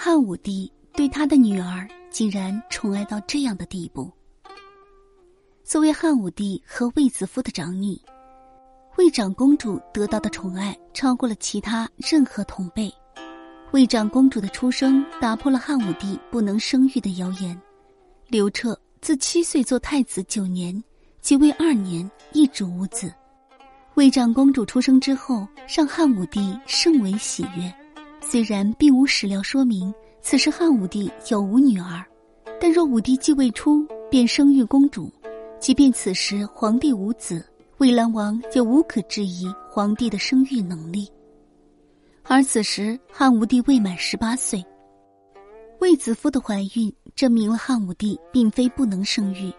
汉武帝对他的女儿竟然宠爱到这样的地步。作为汉武帝和卫子夫的长女，卫长公主得到的宠爱超过了其他任何同辈。卫长公主的出生打破了汉武帝不能生育的谣言。刘彻自七岁做太子九年，即位二年，一直无子。卫长公主出生之后，让汉武帝甚为喜悦。虽然并无史料说明此时汉武帝有无女儿，但若武帝继位初便生育公主，即便此时皇帝无子，魏兰王也无可质疑皇帝的生育能力。而此时汉武帝未满十八岁，卫子夫的怀孕证明了汉武帝并非不能生育，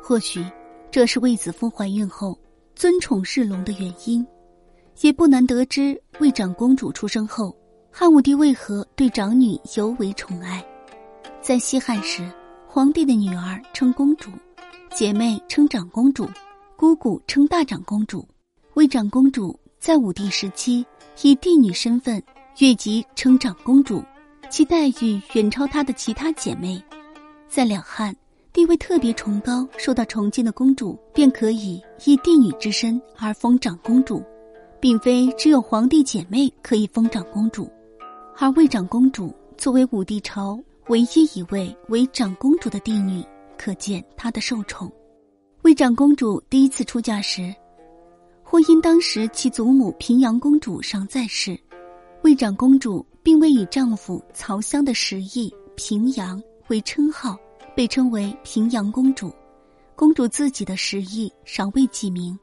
或许这是卫子夫怀孕后尊宠日隆的原因，也不难得知魏长公主出生后。汉武帝为何对长女尤为宠爱？在西汉时，皇帝的女儿称公主，姐妹称长公主，姑姑称大长公主。魏长公主在武帝时期以帝女身份越级称长公主，其待遇远超她的其他姐妹。在两汉，地位特别崇高、受到崇敬的公主便可以以帝女之身而封长公主，并非只有皇帝姐妹可以封长公主。而魏长公主作为武帝朝唯一一位为长公主的帝女，可见她的受宠。魏长公主第一次出嫁时，或因当时其祖母平阳公主尚在世，魏长公主并未以丈夫曹襄的实意平阳为称号，被称为平阳公主。公主自己的实意尚未记名，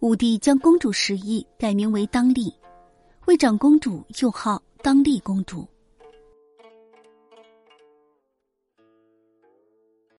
武帝将公主实意改名为当立。魏长公主又号当地公主，